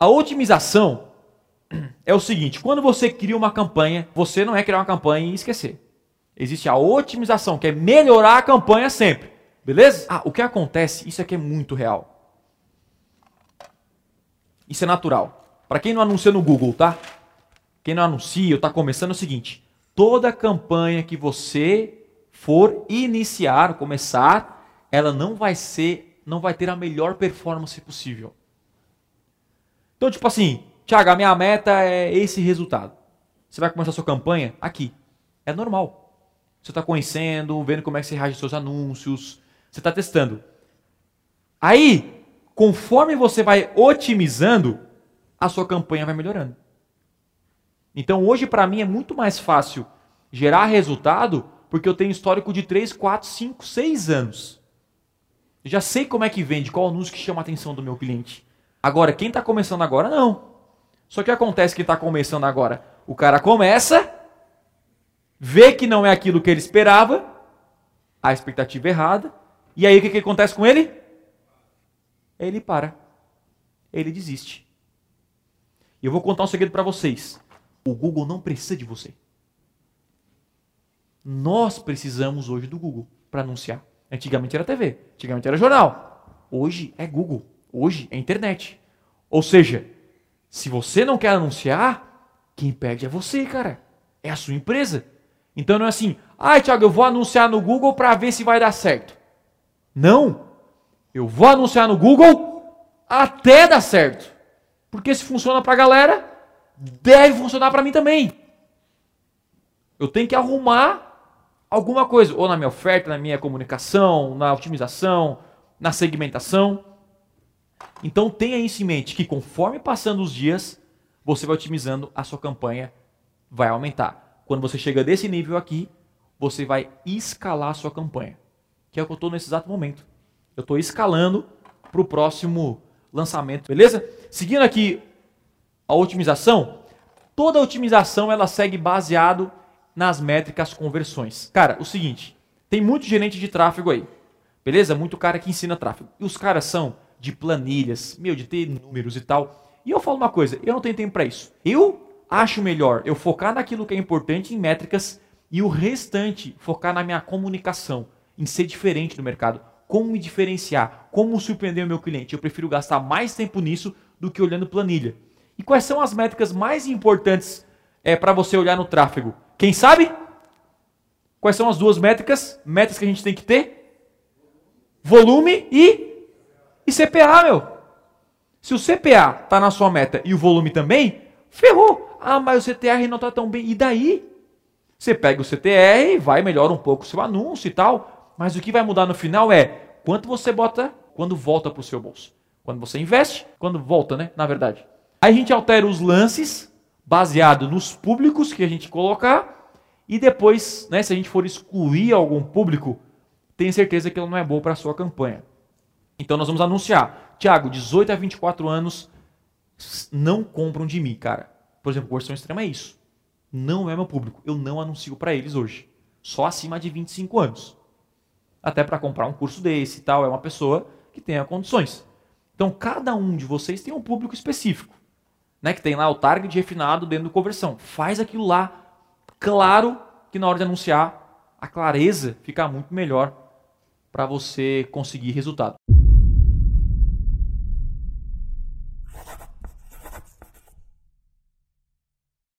A otimização é o seguinte: quando você cria uma campanha, você não é criar uma campanha e esquecer. Existe a otimização, que é melhorar a campanha sempre. Beleza? Ah, o que acontece, isso aqui é muito real. Isso é natural. Para quem não anuncia no Google, tá? Quem não anuncia está começando é o seguinte: toda campanha que você for iniciar, começar, ela não vai ser, não vai ter a melhor performance possível. Então, tipo assim, Tiago, a minha meta é esse resultado. Você vai começar a sua campanha aqui. É normal. Você está conhecendo, vendo como é que você reage aos seus anúncios, você está testando. Aí, conforme você vai otimizando, a sua campanha vai melhorando. Então, hoje, para mim, é muito mais fácil gerar resultado porque eu tenho histórico de 3, 4, 5, 6 anos. Eu já sei como é que vende, qual anúncio que chama a atenção do meu cliente. Agora, quem está começando agora, não. Só que acontece que está começando agora. O cara começa, vê que não é aquilo que ele esperava, a expectativa errada, e aí o que, que acontece com ele? Ele para. Ele desiste. E eu vou contar um segredo para vocês. O Google não precisa de você. Nós precisamos hoje do Google para anunciar. Antigamente era TV, antigamente era jornal. Hoje é Google. Hoje é internet. Ou seja, se você não quer anunciar, quem perde é você, cara. É a sua empresa. Então não é assim, ai, ah, Thiago, eu vou anunciar no Google para ver se vai dar certo. Não. Eu vou anunciar no Google até dar certo. Porque se funciona para a galera, deve funcionar para mim também. Eu tenho que arrumar alguma coisa, ou na minha oferta, na minha comunicação, na otimização, na segmentação. Então tenha isso em mente que conforme passando os dias, você vai otimizando a sua campanha, vai aumentar. Quando você chega desse nível aqui, você vai escalar a sua campanha, que é o que eu estou nesse exato momento. Eu estou escalando para o próximo lançamento, beleza? Seguindo aqui a otimização, toda otimização ela segue baseado nas métricas conversões. Cara, o seguinte, tem muito gerente de tráfego aí, beleza? Muito cara que ensina tráfego. E os caras são de planilhas, meu, de ter números e tal. E eu falo uma coisa, eu não tenho tempo para isso. Eu acho melhor eu focar naquilo que é importante em métricas e o restante focar na minha comunicação, em ser diferente no mercado, como me diferenciar, como surpreender o meu cliente. Eu prefiro gastar mais tempo nisso do que olhando planilha. E quais são as métricas mais importantes é, para você olhar no tráfego? Quem sabe? Quais são as duas métricas? Métricas que a gente tem que ter? Volume e e CPA, meu. Se o CPA está na sua meta e o volume também, ferrou. Ah, mas o CTR não está tão bem. E daí? Você pega o CTR, vai melhora um pouco o seu anúncio e tal, mas o que vai mudar no final é quanto você bota quando volta para o seu bolso. Quando você investe, quando volta, né? Na verdade. Aí a gente altera os lances baseado nos públicos que a gente colocar e depois, né, se a gente for excluir algum público, tenha certeza que ele não é bom para a sua campanha. Então nós vamos anunciar. Tiago, 18 a 24 anos não compram de mim, cara. Por exemplo, Conversão Extrema é isso. Não é meu público. Eu não anuncio para eles hoje. Só acima de 25 anos. Até para comprar um curso desse e tal, é uma pessoa que tenha condições. Então, cada um de vocês tem um público específico. Né, que tem lá o target refinado dentro do conversão. Faz aquilo lá. Claro que na hora de anunciar, a clareza fica muito melhor para você conseguir resultado.